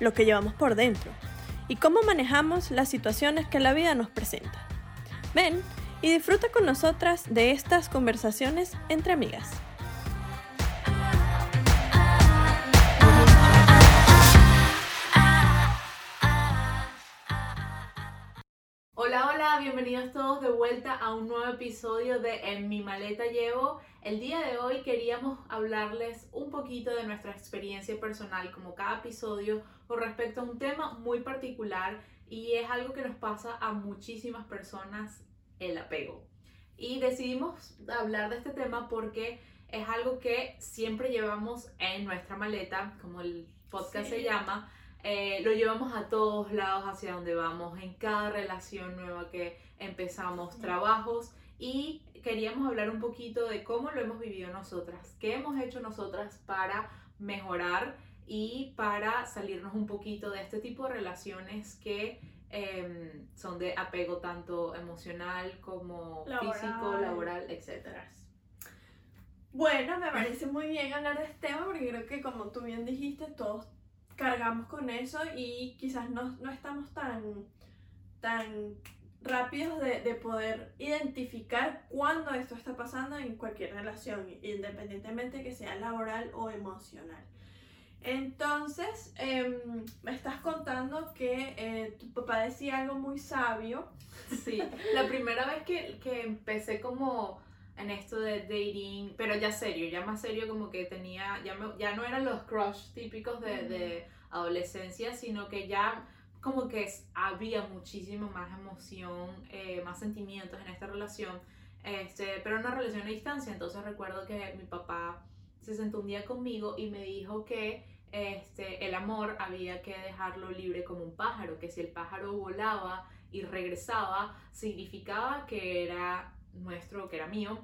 lo que llevamos por dentro y cómo manejamos las situaciones que la vida nos presenta. Ven y disfruta con nosotras de estas conversaciones entre amigas. Hola, hola, bienvenidos todos de vuelta a un nuevo episodio de En mi maleta llevo. El día de hoy queríamos hablarles un poquito de nuestra experiencia personal, como cada episodio, con respecto a un tema muy particular y es algo que nos pasa a muchísimas personas, el apego. Y decidimos hablar de este tema porque es algo que siempre llevamos en nuestra maleta, como el podcast Sí. se llama. Eh, lo llevamos a todos lados hacia donde vamos, en cada relación nueva que empezamos, trabajos y queríamos hablar un poquito de cómo lo hemos vivido nosotras, qué hemos hecho nosotras para mejorar y para salirnos un poquito de este tipo de relaciones que em, son de apego tanto emocional como Laboral. físico, laboral, etc. Bueno, me parece muy bien hablar de este tema porque creo que como tú bien dijiste, todos cargamos con eso y quizás no, no estamos tan, tan rápidos de, de poder identificar cuándo esto está pasando en cualquier relación, independientemente que sea laboral o emocional. Entonces, em, me estás contando que eh, tu papá decía algo muy sabio. Sí, la primera vez que, que empecé como en esto de dating, pero ya serio, ya más serio como que tenía, ya, me- ya no eran los crush típicos de, de adolescencia, sino que ya como que había muchísimo más emoción, eh, más sentimientos en esta relación, este, pero una relación a distancia, entonces recuerdo que mi papá se sentó un día conmigo y me dijo que este, el amor había que dejarlo libre como un pájaro, que si el pájaro volaba y regresaba, significaba que era nuestro, que era mío,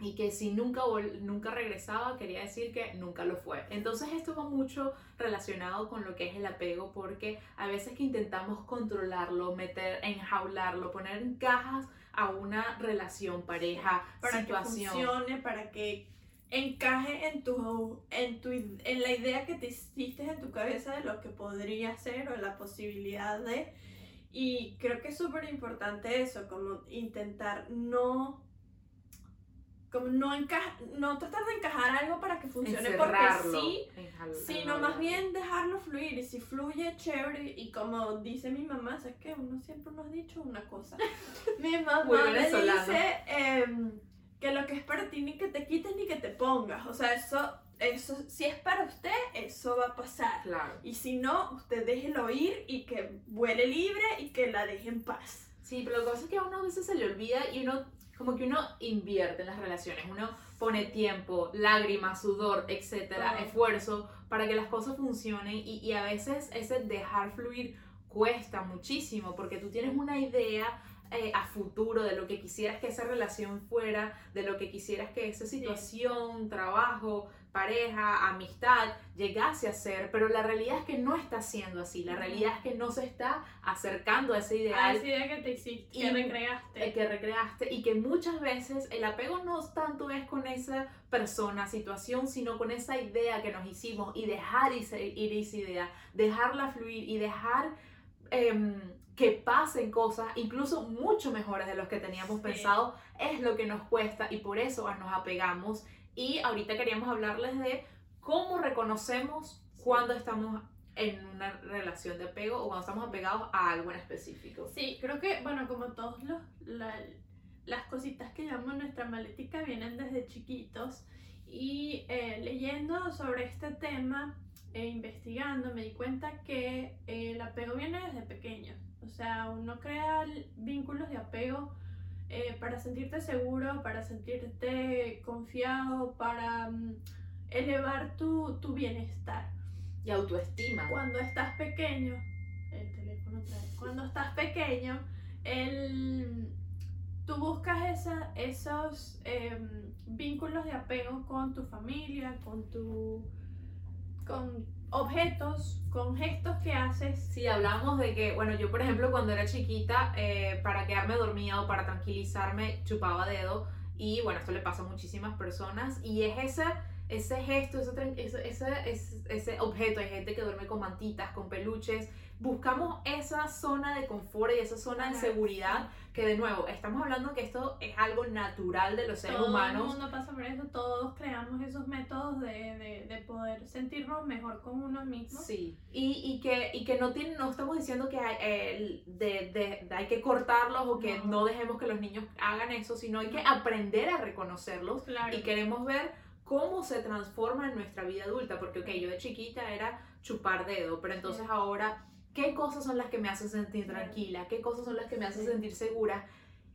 y que si nunca, nunca regresaba, quería decir que nunca lo fue. Entonces esto va mucho relacionado con lo que es el apego, porque a veces que intentamos controlarlo, meter, enjaularlo, poner en cajas a una relación, pareja, para situación. que funcione, para que encaje en tu, en tu en la idea que te hiciste en tu cabeza de lo que podría ser o la posibilidad de y creo que es súper importante eso, como intentar no como no enca no tratar de encajar algo para que funcione encerrarlo, porque sí, sino más bien dejarlo fluir y si fluye chévere y como dice mi mamá, es que uno siempre nos ha dicho una cosa. mi mamá Muy me dice em, que lo que es para ti ni que te quites ni que te pongas, o sea, eso eso si es para usted, eso va a pasar. Claro. Y si no, usted déjelo ir y que vuele libre y que la deje en paz. Sí, pero lo que pasa es que a uno a veces se le olvida y uno, como que uno invierte en las relaciones, uno pone tiempo, lágrimas, sudor, etcétera, Todo. esfuerzo para que las cosas funcionen y, y a veces ese dejar fluir cuesta muchísimo porque tú tienes una idea eh, a futuro de lo que quisieras que esa relación fuera, de lo que quisieras que esa situación, trabajo, pareja, amistad llegase a ser, pero la realidad es que no está siendo así, la realidad es que no se está acercando a ese ideal esa idea que te hiciste, que recreaste. que recreaste y que muchas veces el apego no tanto es con esa persona, situación, sino con esa idea que nos hicimos y dejar ir esa idea, dejarla fluir y dejar em, que pasen cosas, incluso mucho mejores de los que teníamos Sí. pensado, es lo que nos cuesta y por eso nos apegamos. Y ahorita queríamos hablarles de cómo reconocemos cuando estamos en una relación de apego o cuando estamos apegados a algo en específico. Sí, creo que, bueno, como todos los, la- las cositas que llevamos en nuestra maletica vienen desde chiquitos y eh, leyendo sobre este tema e investigando me di cuenta que eh, el apego viene desde pequeño. O sea, uno crea vínculos de apego eh, para sentirte seguro, para sentirte confiado, para mm, elevar tu, tu bienestar. Y autoestima. Cuando estás pequeño, el teléfono otra vez. Cuando estás pequeño, el, tú buscas esa, esos em, vínculos de apego con tu familia, con tu con objetos, con gestos que haces. Sí, hablamos de que, bueno, yo por ejemplo cuando era chiquita, eh, para quedarme dormida o para tranquilizarme, chupaba dedo. Y bueno, esto le pasa a muchísimas personas. Y es ese, ese gesto, ese objeto. Hay gente que duerme con mantitas, con peluches buscamos esa zona de confort y esa zona de seguridad que de nuevo estamos hablando que esto es algo natural de los seres humanos. Todo el mundo pasa por eso, todos creamos esos métodos de, de, de, poder sentirnos mejor con uno mismo. Sí, y, y que, y que no, tiene, no estamos diciendo que hay, eh, de, hay que cortarlos o que no. dejemos que los niños hagan eso, sino hay que aprender a reconocerlos y queremos ver cómo se transforma en nuestra vida adulta, porque ok, yo de chiquita era chupar dedo, pero entonces ahora qué cosas son las que me hacen sentir tranquila, qué cosas son las que me hacen sentir segura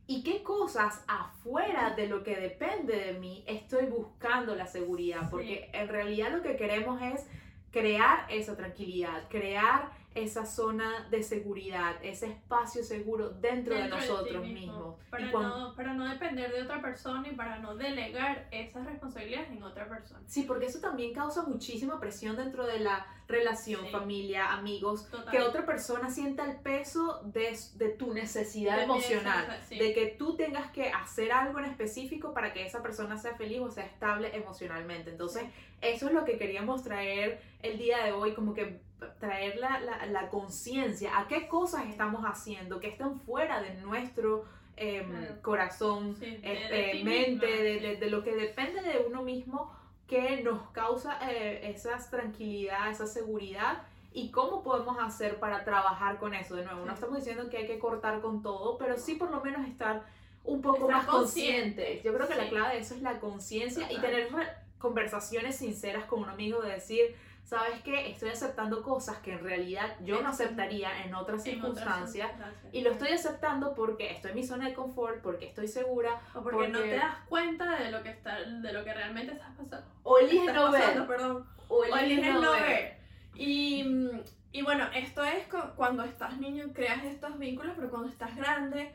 y qué cosas afuera de lo que depende de mí estoy buscando la seguridad, porque en realidad lo que queremos es crear esa tranquilidad, crear esa zona de seguridad, ese espacio seguro dentro, de nosotros mismos. Para, no, para no depender de otra persona y para no delegar esas responsabilidades en otra persona. Sí, porque eso también causa muchísima presión dentro de la relación, familia, amigos, que otra persona sienta el peso de, de tu necesidad emocional, de que tú tengas que hacer algo en específico para que esa persona sea feliz o sea estable emocionalmente. Entonces, eso es lo que queríamos traer el día de hoy, como que traer la, la, la conciencia a qué cosas estamos haciendo que están fuera de nuestro em, corazón, este, mente, de, de, lo que depende de uno mismo que nos causa eh, esa tranquilidad, esa seguridad y cómo podemos hacer para trabajar con eso. De nuevo, no estamos diciendo que hay que cortar con todo, pero sí por lo menos estar un poco más conscientes. Yo creo que la clave de eso es la conciencia y tener conversaciones sinceras con un amigo de decir, ¿sabes qué? Estoy aceptando cosas que en realidad yo no aceptaría en otras circunstancias y lo estoy aceptando porque estoy en mi zona de confort, porque estoy segura o porque, no te das cuenta de lo que está de lo que realmente estás pasando. O eliges no ver. Perdón. O eliges, no, ver. Y, y bueno, esto es cuando estás niño creas estos vínculos, pero cuando estás grande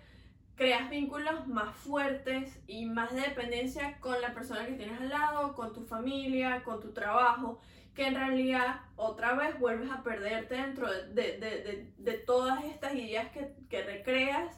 creas vínculos más fuertes y más de dependencia con la persona que tienes al lado, con tu familia, con tu trabajo que en realidad otra vez vuelves a perderte dentro de, de, de, de todas estas ideas que, que, recreas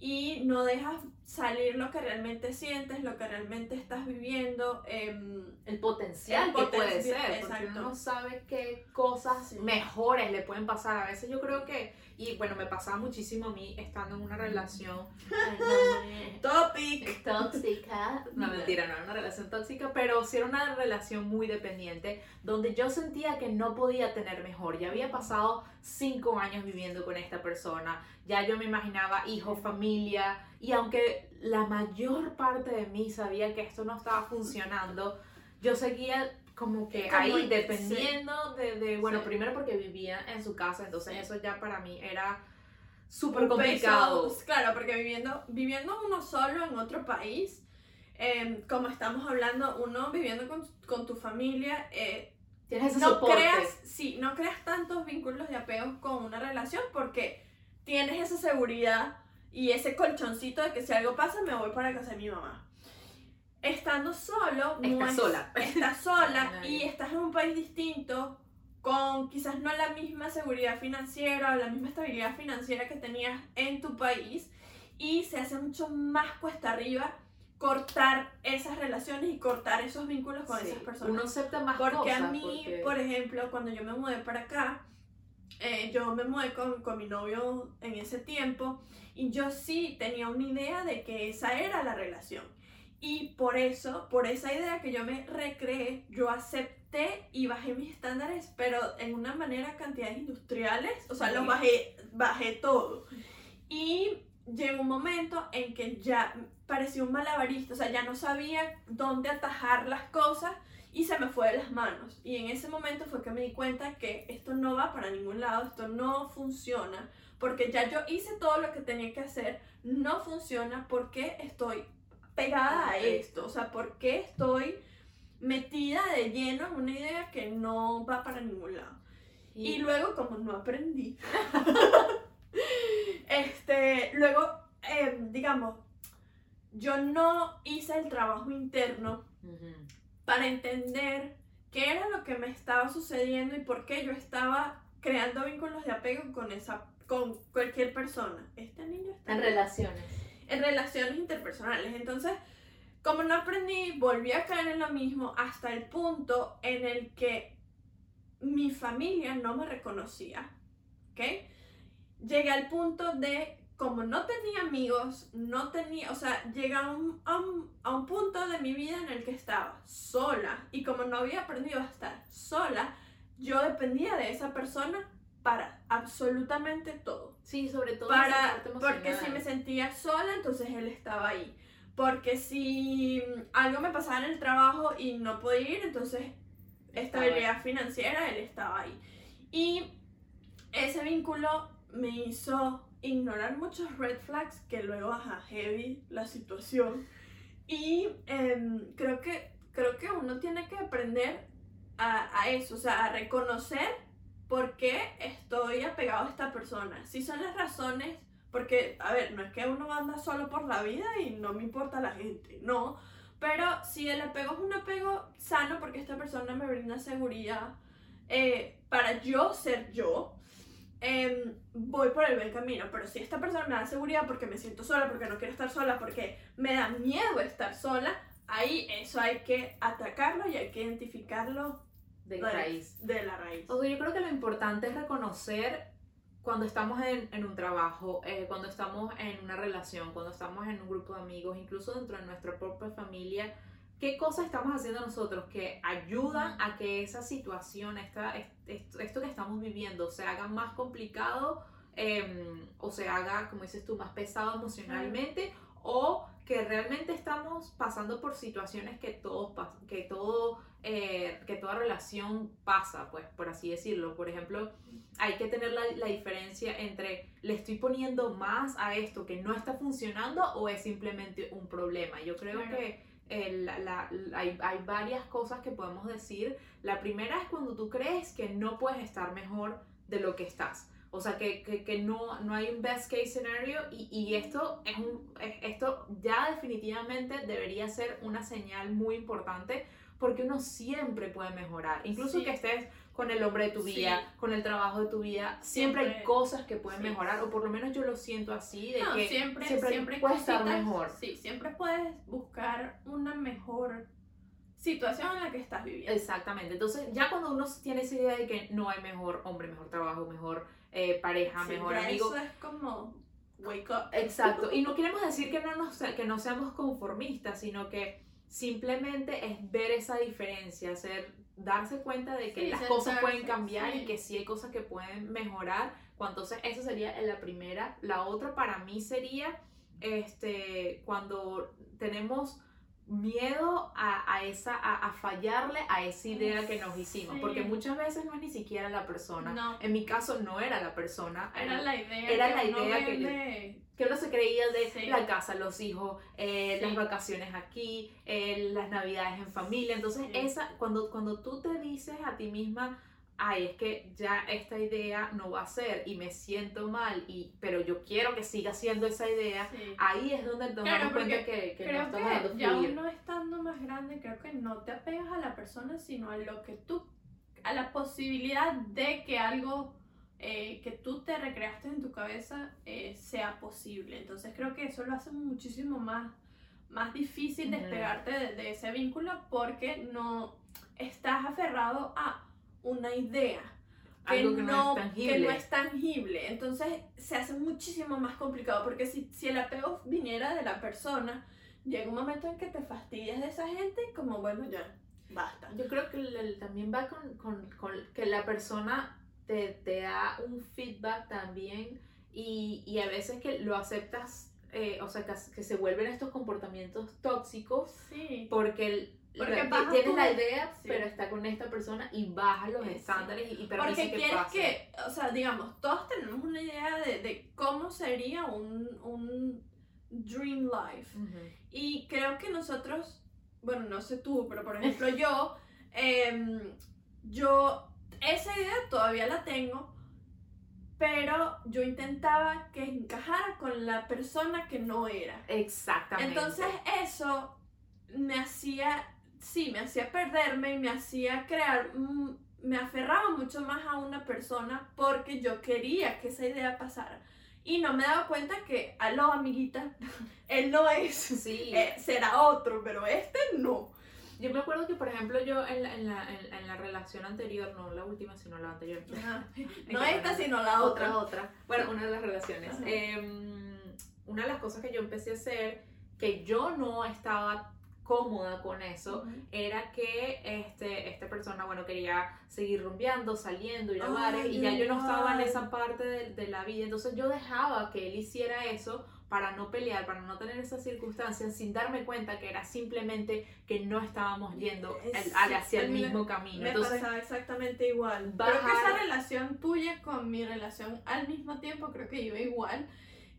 y no dejas salir lo que realmente sientes, lo que realmente estás viviendo. Em, el potencial que puede ser, porque uno no sabe qué cosas mejores le pueden pasar. A veces yo creo que y bueno, me pasaba muchísimo a mí estando en una relación Topic. tóxica. No, mentira, no era una relación tóxica, pero sí era una relación muy dependiente, donde yo sentía que no podía tener mejor. Ya había pasado cinco años viviendo con esta persona, ya yo me imaginaba hijo, familia, y aunque la mayor parte de mí sabía que esto no estaba funcionando, yo seguía como que ahí dependiendo de, de, bueno, primero porque vivía en su casa, entonces eso ya para mí era súper complicado. claro, porque viviendo, viviendo uno solo en otro país, em, como estamos hablando, uno viviendo con, con tu familia, eh, Tienes no creas, sí, no creas tantos vínculos de apego con una relación porque tienes esa seguridad y ese colchoncito de que si algo pasa me voy para casa de mi mamá estando solo, estás sola. Estás sola y estás en un país distinto, con quizás no la misma seguridad financiera o la misma estabilidad financiera que tenías en tu país, y se hace mucho más cuesta arriba cortar esas relaciones y cortar esos vínculos con esas personas. Uno acepta más Porque a mí, por ejemplo, cuando yo me mudé para acá, eh, yo me mudé con, con mi novio en ese tiempo y yo sí tenía una idea de que esa era la relación y por eso, por esa idea que yo me recreé, yo acepté y bajé mis estándares, pero en una manera cantidades industriales, o sea, los bajé, bajé todo. Y llegó un momento en que ya parecía un malabarista, o sea, ya no sabía dónde atajar las cosas y se me fue de las manos. Y en ese momento fue que me di cuenta que esto no va para ningún lado, esto no funciona, porque ya yo hice todo lo que tenía que hacer, no funciona porque estoy pegada a esto? O sea, ¿por qué estoy metida de lleno en una idea que no va para ningún lado? Y, luego, como no aprendí, este, luego, em, digamos, yo no hice el trabajo interno para entender qué era lo que me estaba sucediendo y por qué yo estaba creando vínculos de apego con esa con cualquier persona. Este niño está en relaciones. En relaciones interpersonales. Entonces, como no aprendí, volví a caer en lo mismo hasta el punto en el que mi familia no me reconocía. ¿Ok? Llegué al punto de, como no tenía amigos, no tenía, o sea, llegué a un, a un punto de mi vida en el que estaba sola. Y como no había aprendido a estar sola, yo dependía de esa persona para absolutamente todo. Sí, sobre todo para porque si me sentía sola, entonces él estaba ahí. Porque si algo me pasaba en el trabajo y no podía ir, entonces estabilidad financiera, él estaba ahí. Y ese vínculo me hizo ignorar muchos red flags que luego, ajá, heavy la situación. Y em, creo, que, creo que uno tiene que aprender a, a eso, o sea, a reconocer por qué estoy apegado a esta persona. Si son las razones, porque, a ver, no es que uno anda solo por la vida y no me importa la gente, no. Pero si el apego es un apego sano porque esta persona me brinda seguridad eh, para yo ser yo, em, voy por el buen camino. Pero si esta persona me da seguridad porque me siento sola, porque no quiero estar sola, porque me da miedo estar sola, ahí eso hay que atacarlo y hay que identificarlo de, raíz. De la raíz. O sea, yo creo que lo importante es reconocer cuando estamos en, en un trabajo, eh, cuando estamos en una relación, cuando estamos en un grupo de amigos, incluso dentro de nuestra propia familia, qué cosas estamos haciendo nosotros que ayudan a que esa situación, esta, esto, que estamos viviendo, se haga más complicado em, o se haga, como dices tú, más pesado emocionalmente o que realmente estamos pasando por situaciones que todos que todo eh, que toda relación pasa, pues, por así decirlo. Por ejemplo, hay que tener la, la, diferencia entre le estoy poniendo más a esto que no está funcionando o es simplemente un problema. Yo creo que la, hay, hay, varias cosas que podemos decir. La primera es cuando tú crees que no puedes estar mejor de lo que estás. O sea, que, que, que no, no, hay un best case scenario y, y esto, es un, esto ya definitivamente debería ser una señal muy importante porque uno siempre puede mejorar. Incluso que estés con el hombre de tu vida, con el trabajo de tu vida, siempre, hay cosas que pueden mejorar, o por lo menos yo lo siento así, de que siempre, siempre, puedes estar mejor. Sí, siempre puedes buscar una mejor situación en la que estás viviendo. Exactamente, entonces ya cuando uno tiene esa idea de que no hay mejor hombre, mejor trabajo, mejor eh, pareja, mejor amigo. Eso es como wake up. Exacto, y no queremos decir que no, nos, que no seamos conformistas, sino que simplemente es ver esa diferencia, hacer, darse cuenta de que las cosas pueden cambiar y que sí hay cosas que pueden mejorar. Entonces, esa sería la primera. La otra para mí sería este, cuando tenemos miedo a, a esa, a, fallarle a esa idea que nos hicimos, porque muchas veces no es ni siquiera la persona. En mi caso no era la persona, era, la idea. Era la idea que, que uno se creía de la casa, los hijos, eh, las vacaciones aquí, eh, las navidades en familia. Entonces, esa, cuando, cuando tú te dices a ti misma, ay, es que ya esta idea no va a ser y me siento mal, y, pero yo quiero que siga siendo esa idea, ahí es donde nos damos cuenta que, que no estamos dando Ya uno estando más grande, creo que no te apegas a la persona, sino a lo que tú, a la posibilidad de que algo eh, que tú te recreaste en tu cabeza eh, sea posible. Entonces creo que eso lo hace muchísimo más, más difícil despegarte de, ese vínculo porque no estás aferrado a una idea. Que, Algo que no, es tangible. Entonces se hace muchísimo más complicado porque si, si el apego viniera de la persona, llega un momento en que te fastidias de esa gente y como bueno ya, basta. Yo creo que también va con, con, con que la persona te, te da un feedback también y, y, a veces que lo aceptas, eh, o sea, que, que, se vuelven estos comportamientos tóxicos sí. porque, porque tienes la idea, pero está con esta persona y baja los estándares y, y permite que quieres que, o sea, digamos, todos tenemos una idea de, de cómo sería un, un dream life. Y creo que nosotros, bueno, no sé tú, pero por ejemplo yo, eh, yo esa idea todavía la tengo, pero yo intentaba que encajara con la persona que no era. Exactamente. Entonces eso me hacía, sí, me hacía perderme y me hacía crear, mm, me aferraba mucho más a una persona porque yo quería que esa idea pasara. Y no me daba cuenta que, aló amiguita, él no es, Sí. eh, será otro, pero este no. Yo me acuerdo que, por ejemplo, yo en la, en la, en, en la relación anterior, no la última, sino la anterior. No esta, sino la otra. otra, otra. Bueno, una de las relaciones. Ajá. Em, una de las cosas que yo empecé a hacer, que yo no estaba cómoda con eso, Ujú. era que este, esta persona, bueno, quería seguir rumbeando, saliendo, ir a bares, y ya yo no estaba en esa parte de, de la vida, entonces yo dejaba que él hiciera eso para no pelear, para no tener esas circunstancias, sin darme cuenta que era simplemente que no estábamos yendo al- hacia el mismo camino. Me Entonces, pasaba exactamente igual. bajar- Creo que esa relación tuya con mi relación al mismo tiempo creo que iba igual.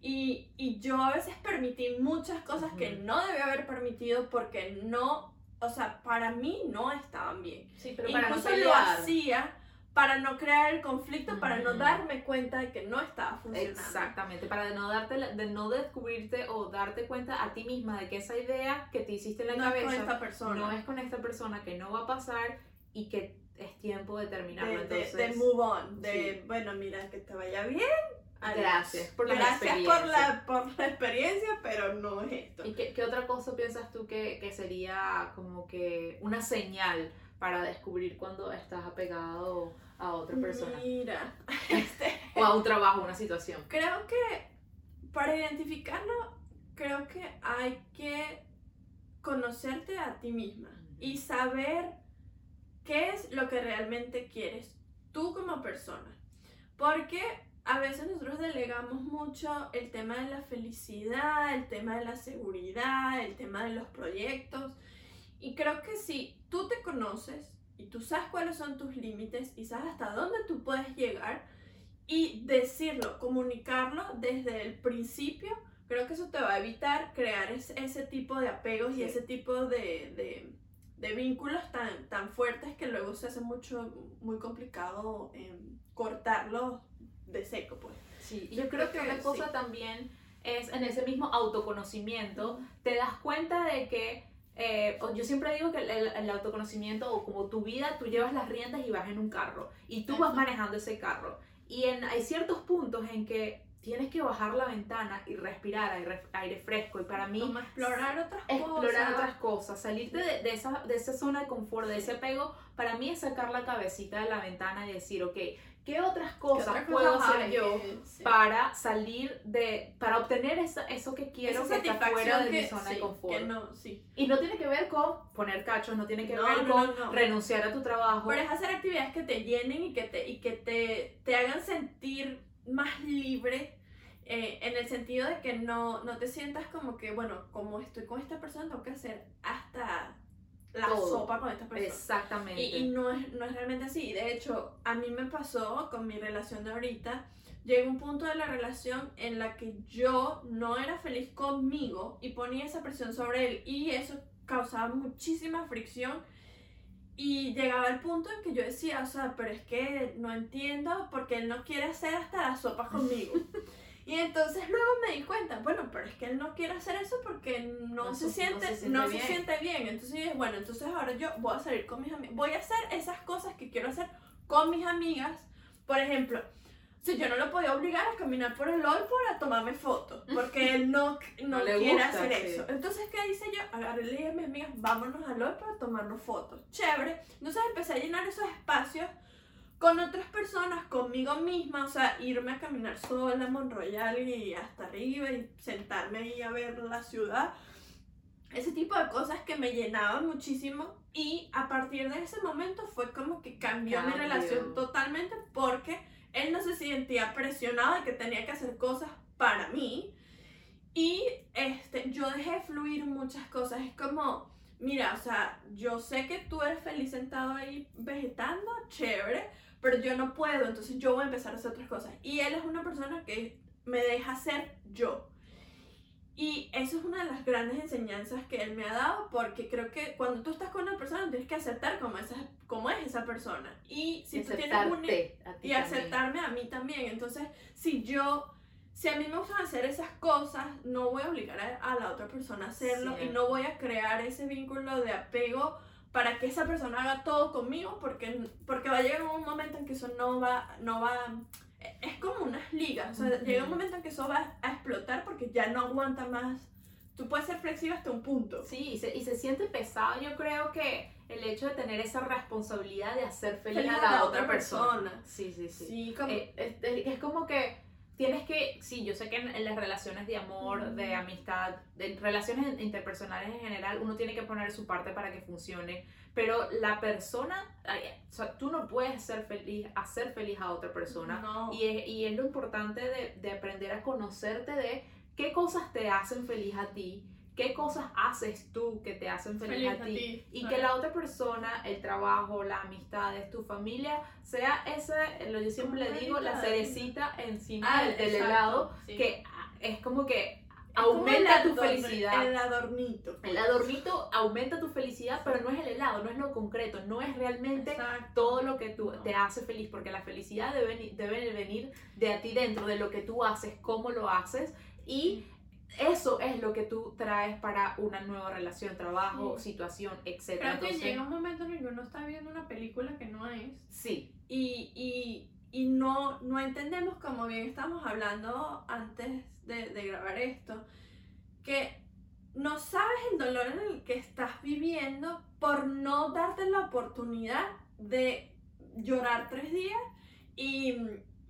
Y, y yo a veces permití muchas cosas que Ujú. no debía haber permitido porque no, o sea, para mí no estaban bien. sí, pero para no Incluso lo hacía para no crear el conflicto, para no darme cuenta de que no estaba funcionando. Exactamente, para de no darte, la- de no descubrirte o darte cuenta a ti misma de que esa idea que te hiciste en la No es cabeza con esta persona. no es con esta persona, que no va a pasar y que es tiempo de terminarlo. de, de- Entonces, de move on, de sí. bueno, mira, que te vaya bien. Adiós. Gracias por la Gracias por experiencia. la, por la experiencia, pero no es esto. ¿Y qué, qué otra cosa piensas tú que, que sería como que una señal para descubrir cuando estás apegado a otra persona? Mira, este, O a un trabajo, una situación. creo que para identificarlo, creo que hay que conocerte a ti misma y saber qué es lo que realmente quieres tú como persona. Porque a veces nosotros delegamos mucho el tema de la felicidad, el tema de la seguridad, el tema de los proyectos. Y creo que si tú te conoces y tú sabes cuáles son tus límites y sabes hasta dónde tú puedes llegar y decirlo, comunicarlo desde el principio, creo que eso te va a evitar crear es- ese tipo de apegos Sí. y ese tipo de, de- de vínculos tan, tan fuertes que luego se hace mucho, muy complicado em, cortarlos de seco, pues. Sí, y yo creo que Creo que una cosa sí. también es en ese mismo autoconocimiento, te das cuenta de que, eh, yo siempre digo que el, autoconocimiento o como tu vida, tú llevas las riendas y vas en un carro y tú vas manejando ese carro. Y en, hay ciertos puntos en que tienes que bajar la ventana y respirar aire, fresco. Y para mí, Como explorar otras explorar cosas. otras cosas, salirte de, de esa, de esa zona de confort, de ese apego, para mí es sacar la cabecita de la ventana y decir, ok, ¿qué otras ¿Qué cosas puedo hacer yo? que- sí. para salir de, para obtener esa- eso que quiero Esa que está fuera de mi zona sí, de confort. no, sí. Y no tiene que ver con poner cachos, no tiene que No, ver con no. renunciar a tu trabajo. Pero es hacer actividades que te llenen y que te, y que te, te hagan sentir más libre eh, en el sentido de que no, no te sientas como que, bueno, como estoy con esta persona, tengo que hacer hasta la Todo. sopa con esta persona. Exactamente. Y, y no, es, no es realmente así. De hecho, a mí me pasó con mi relación de ahorita. Llegó un punto de la relación en la que yo no era feliz conmigo y ponía esa presión sobre él y eso causaba muchísima fricción y llegaba el punto en que yo decía, o sea, pero es que no entiendo porque él no quiere hacer hasta la sopa conmigo. Y entonces luego me di cuenta, bueno, pero es que él no quiere hacer eso porque no, No se, se- no siente, se no siente se bien. siente bien. Entonces yo dije, bueno, entonces ahora yo voy a salir con mis amigas, voy a hacer esas cosas que quiero hacer con mis amigas. Por ejemplo, si yo no lo podía obligar a caminar por el Olpor a tomarme fotos, porque él no, no, No le quiere gusta, hacer sí. eso. Entonces, ¿qué hice yo? Agarré y le dije a mis amigas, vámonos al Olpor a tomarnos fotos. Chévere. Entonces empecé a llenar esos espacios con otras personas, conmigo misma, o sea, irme a caminar sola a Monroyal y hasta arriba y sentarme ahí a ver la ciudad. Ese tipo de cosas que me llenaban muchísimo y a partir de ese momento fue como que cambió mi Cambió. relación totalmente porque él no se sentía presionado de que tenía que hacer cosas para mí y este, yo dejé fluir muchas cosas. Es como, mira, o sea, yo sé que tú eres feliz sentado ahí vegetando, chévere, pero yo no puedo, entonces yo voy a empezar a hacer otras cosas. Y él es una persona que me deja ser yo. Y eso es una de las grandes enseñanzas que él me ha dado, porque creo que cuando tú estás con una persona tienes que aceptar cómo, esa, cómo es esa persona. Y si y tú tienes un... Y también. aceptarme a mí también. Entonces, si yo, si a mí me gustan hacer esas cosas, no voy a obligar a, a la otra persona a hacerlo y no voy a crear ese vínculo de apego para que esa persona haga todo conmigo, porque, porque va a llegar un momento en que eso no va, no va, es como unas ligas, o sea, Ujú. llega un momento en que eso va a explotar porque ya no aguanta más. Tú puedes ser flexible hasta un punto. Sí, y se, y se siente pesado. Yo creo que el hecho de tener esa responsabilidad de hacer feliz, Feliz a la, otra persona. Sí, sí, sí. Sí, como... Eh, es- es como que tienes que, sí, yo sé que en, en las relaciones de amor, de amistad, de relaciones interpersonales en general, uno tiene que poner su parte para que funcione, pero la persona, o sea, tú no puedes ser feliz, hacer feliz a otra persona. no. Y es, y es lo importante de, de aprender a conocerte de qué cosas te hacen feliz a ti, qué cosas haces tú que te hacen feliz, a ti. Y que la otra persona, el trabajo, las amistades, tu familia, sea ese, lo yo siempre le digo, la cerecita encima Ah, del, helado, sí. que es como que aumenta tu felicidad. El adornito. El adornito aumenta tu felicidad, pero no es el helado, no es lo concreto, no es realmente Exacto. todo lo que tú, No. te hace feliz, porque la felicidad debe, debe venir de a ti dentro, de lo que tú haces, cómo lo haces, y eso es lo que tú traes para una nueva relación, trabajo, situación, etc. Creo que llega un momento en el que uno está viendo una película que no es. Sí, y, y, y no, no entendemos, como bien estamos hablando antes de, de grabar esto, que no sabes el dolor en el que estás viviendo por no darte la oportunidad de llorar tres días y,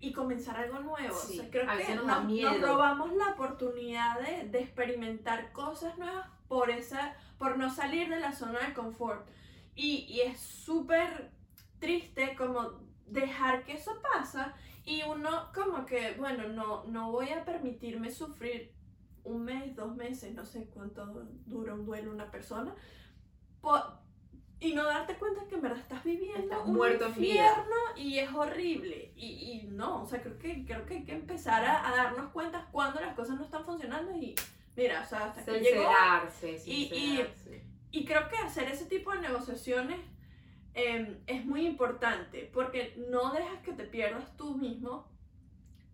y comenzar algo nuevo. Sí, o sea, creo que nos nos, robamos la oportunidad de, de experimentar cosas nuevas por, esa, por no salir de la zona de confort. Y, y es súper triste como dejar que eso pasa y uno como que, bueno, no, no voy a permitirme sufrir un mes, dos meses, no sé cuánto dura un duelo una persona, po- y no darte cuenta que en verdad estás viviendo Estás un muerto infierno y es horrible. Y, y no, o sea, creo que, creo que hay que empezar a, a darnos cuenta cuando las cosas no están funcionando y mira, o sea, hasta aquí llegó Y- y- y creo que hacer ese tipo de negociaciones eh, es muy importante porque no dejas que te pierdas tú mismo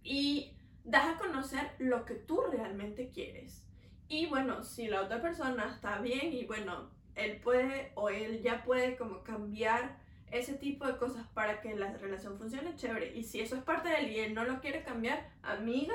y das a conocer lo que tú realmente quieres. Y bueno, si la otra persona está bien y bueno, él puede o él ya puede como cambiar ese tipo de cosas para que la relación funcione chévere. Y si eso es parte de él y él no lo quiere cambiar, amiga,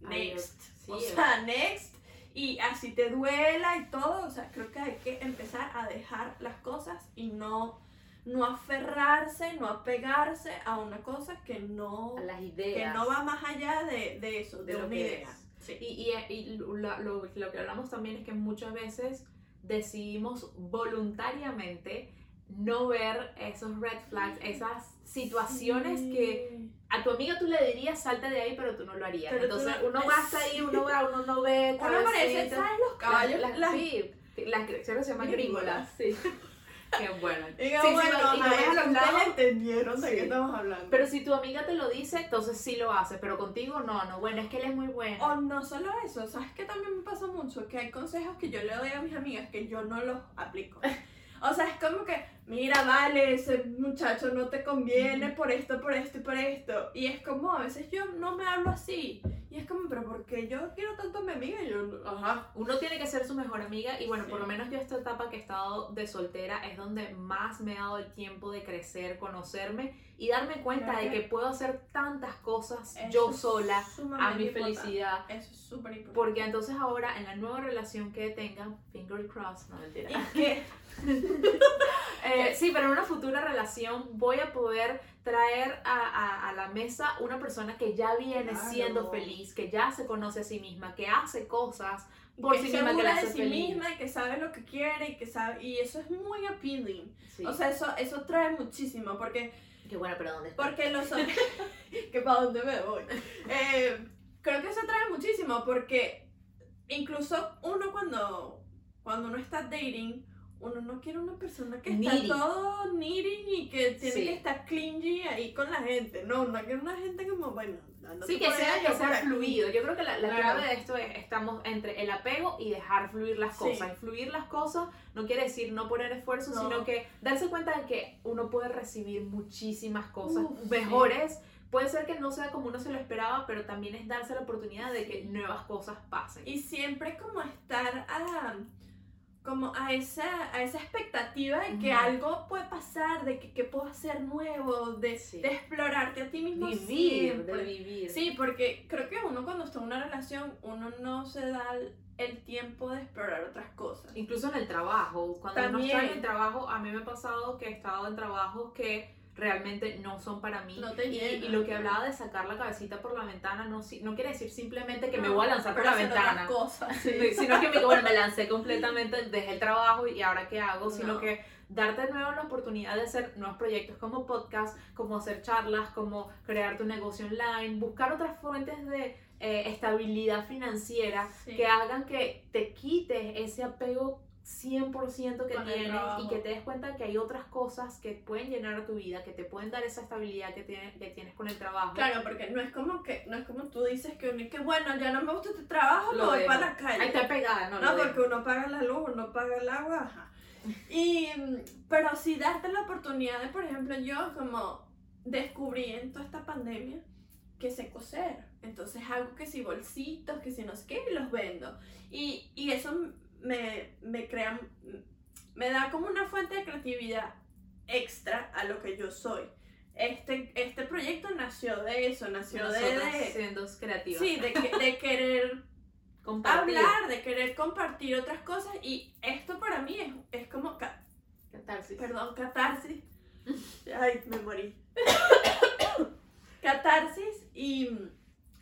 next. sí, o sea, next. Y así te duela y todo. O sea, creo que hay que empezar a dejar las cosas y no, no aferrarse, no apegarse a una cosa que no, a las que ideas. no va más allá de, de eso, de, de lo una que idea. Sí. Y, y, y lo, lo- lo que hablamos también es que muchas veces decidimos voluntariamente no ver esos red flags, esas situaciones que a tu amiga tú le dirías salte de ahí, pero tú no lo harías. Pero Entonces no- uno va hasta ahí, uno va, uno no ve. Uno parece. ¿sabes los caballos? Las, Las- sí, las creo que se llaman gringolas. Sí. Qué bueno. Diga, Sí, sí, bueno, no, y ajá, ves a los ustedes lados. entendieron de Sí. qué estamos hablando. Pero si tu amiga te lo dice, entonces sí lo hace, pero contigo no, no, bueno, es que él es muy bueno. O no solo eso, ¿sabes qué también me pasa mucho? Que hay consejos que yo le doy a mis amigas que yo no los aplico. O sea, es como que, mira, vale, ese muchacho no te conviene por esto, por esto y por esto. Y es como, a veces yo no me hablo así. Y es como, pero ¿por qué yo quiero tanto a mi amiga? Y yo, ajá. Uno tiene que ser su mejor amiga y bueno, Sí. por lo menos yo esta etapa que he estado de soltera es donde más me he dado el tiempo de crecer, conocerme y darme cuenta de que que puedo hacer tantas cosas Eso yo sola a mi felicidad. Eso es súper importante. Porque entonces ahora en la nueva relación que tenga, finger crossed, no mentira. Y que, Eh, sí, pero en una futura relación voy a poder traer a, a- a la mesa una persona que ya viene Claro. siendo feliz, que ya se conoce a sí misma, que hace cosas por que sí misma que de sí feliz. misma y que sabe lo que quiere y que sabe, y eso es muy appealing. Sí. O sea, eso, eso trae muchísimo porque Qué bueno, pero ¿dónde está? Porque los que para dónde me voy. Eh, creo que eso trae muchísimo porque incluso uno cuando, cuando uno está dating, uno no quiere una persona que está todo needy y que tiene Sí. que estar clingy ahí con la gente. No, no quiere una gente como, bueno, andate Sí, que por sea, allá, que yo por sea aquí. fluido. Yo creo que la, la Claro. clave de esto es, estamos entre el apego y dejar fluir las Sí. cosas. Y fluir las cosas no quiere decir no poner esfuerzo, No. sino que darse cuenta de que uno puede recibir muchísimas cosas Uf, mejores. Puede ser que no sea como uno se lo esperaba, pero también es darse la oportunidad de que nuevas cosas pasen. Y siempre como estar a, como a esa, a esa expectativa de que algo puede pasar, de que, que puedo hacer nuevo, de, Sí. de explorarte a ti mismo vivir, siempre. de vivir. Sí, porque creo que uno cuando está en una relación, uno no se da el, el tiempo de explorar otras cosas. Incluso en el trabajo. Cuando uno También. está en el trabajo, a mí me ha pasado que he estado en trabajos que realmente no son para mí. No te y, lo que hablaba de sacar la cabecita por la ventana no, si- no quiere decir simplemente que me voy a lanzar por la ventana. cosas, sí. Sino que me, bueno, me lancé completamente, dejé el trabajo y ahora qué hago, sino No. que darte de nuevo la oportunidad de hacer nuevos proyectos como podcast, como hacer charlas, como crear tu negocio online, buscar otras fuentes de eh, estabilidad financiera Sí. que hagan que te quites ese apego 100% que Con tienes y que te des cuenta que hay otras cosas que pueden llenar tu vida, que te pueden dar esa estabilidad que tienes, que tienes con el trabajo. Claro, porque no es como que no es como tú dices que uno que bueno, ya no me gusta este trabajo, me Lo voy dejo. para la calle. Ahí está pegada, ¿no? No, Lo dejo. porque uno paga la luz, uno paga el agua, ajá. Y, pero sí darte la oportunidad de, por ejemplo, yo como descubrí en toda esta pandemia que sé coser. Entonces hago que si bolsitos, que si no sé qué, y los vendo. Y, y eso me, me crea, me da como una fuente de creatividad extra a lo que yo soy. Este, este proyecto nació de eso, nació de, de, siendo creativas. sí, de, que- de querer Compartir. hablar, de querer compartir otras cosas y esto para mí es, es como, ca- Catarsis. perdón, catarsis. Ay, me morí. catarsis y,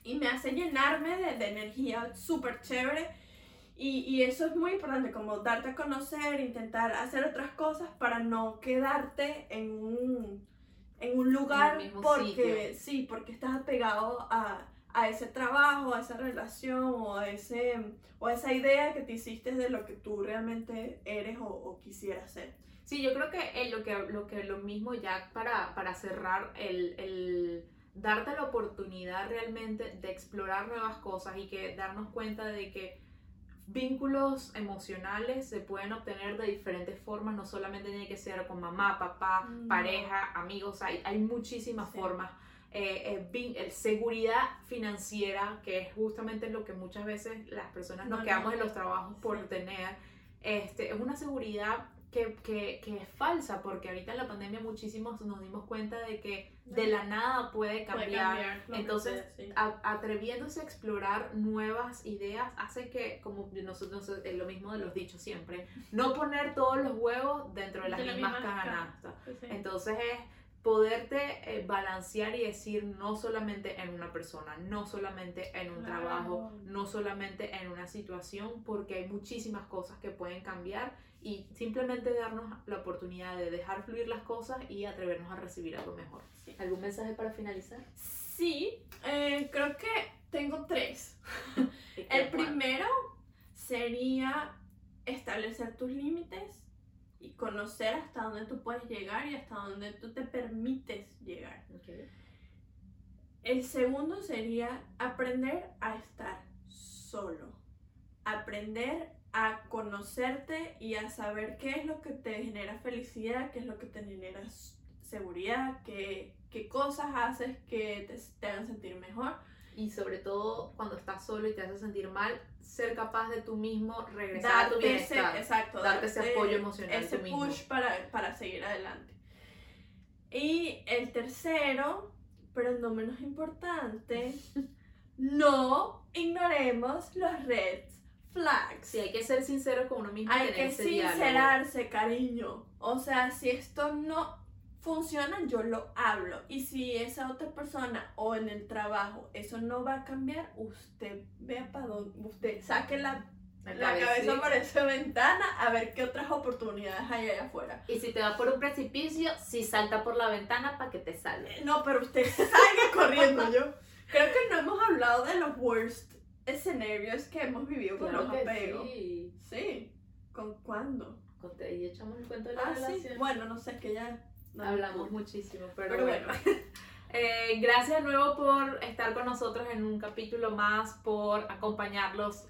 y me hace llenarme de, de energía súper chévere y, y eso es muy importante, como darte a conocer, intentar hacer otras cosas para no quedarte en un, en un lugar mismo porque, sí, porque estás apegado a, a ese trabajo, a esa relación o a, ese, o a esa idea que te hiciste de lo que tú realmente eres o, o quisieras ser. Sí, yo creo que eh, lo que lo que lo mismo ya para, para cerrar el, el darte la oportunidad realmente de explorar nuevas cosas y que darnos cuenta de que vínculos emocionales se pueden obtener de diferentes formas, no solamente tiene que ser con mamá, papá, No. pareja, amigos, hay, hay muchísimas Sí. formas. Eh, eh, seguridad financiera, que es justamente lo que muchas veces las personas nos No, quedamos no. en los trabajos por Sí. tener, este, es una seguridad que, que, que es falsa, porque ahorita en la pandemia muchísimos nos dimos cuenta de que de la nada puede Puede cambiar. lo que Entonces, sea, sí. A- atreviéndose a explorar nuevas ideas hace que, como nosotros, es lo mismo de los dichos siempre, no poner todos los huevos dentro de las De la mismas misma canastas. Sí. Entonces es poderte eh, balancear y decir no solamente en una persona, no solamente en un Claro. trabajo, no solamente en una situación, porque hay muchísimas cosas que pueden cambiar y simplemente darnos la oportunidad de dejar fluir las cosas y atrevernos a recibir algo mejor. Sí. ¿Algún mensaje para finalizar? Sí, eh, creo que tengo tres. El primero sería establecer tus límites y conocer hasta dónde tú puedes llegar y hasta dónde tú te permites llegar. El segundo sería aprender a estar solo. Aprender a conocerte y a saber qué es lo que te genera felicidad, qué es lo que te genera seguridad, qué, qué cosas haces que te, te hagan sentir mejor. Y sobre todo cuando estás solo y te hace sentir mal, ser capaz de tú mismo regresar a tu ese, bienestar. exacto, darte ese apoyo emocional ese tú mismo. push para, para seguir adelante. Y el tercero, pero no menos importante, no ignoremos los red flags. Sí, hay que ser sincero con uno mismo Hay que diálogo. sincerarse, cariño. O sea, si esto no funciona, yo lo hablo. Y si esa otra persona o en el trabajo eso no va a cambiar, usted vea para dónde, usted saque la, La la cabeza por esa ventana a ver qué otras oportunidades hay allá afuera. Y si te va por un precipicio, si salta por la ventana para que te salve. No, pero usted salga corriendo. Yo creo que no hemos hablado de los worst escenarios que hemos vivido con los apegos. sí. Sí. ¿Con cuándo? conté y echamos el cuento de la Ah, sí. relación. Bueno, no sé, que ya. Hablamos muchísimo, pero, Pero bueno. bueno. Eh, gracias de nuevo por estar con nosotros en un capítulo más, por acompañarlos,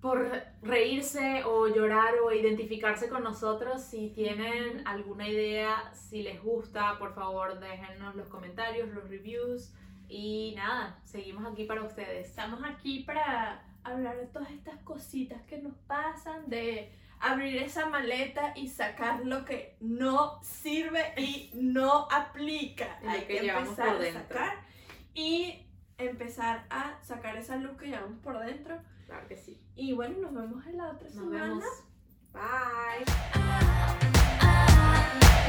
por reírse o llorar o identificarse con nosotros. Si tienen alguna idea, si les gusta, por favor déjennos los comentarios, los reviews. Y nada, seguimos aquí para ustedes. Estamos aquí para hablar de todas estas cositas que nos pasan, de abrir esa maleta y sacar lo que no sirve y no aplica. Hay que, empezar a sacar y empezar a sacar esa luz que llevamos por dentro. Claro que sí. Y bueno, nos vemos en la otra nos semana. Vemos. Bye. Ah, ah, ah.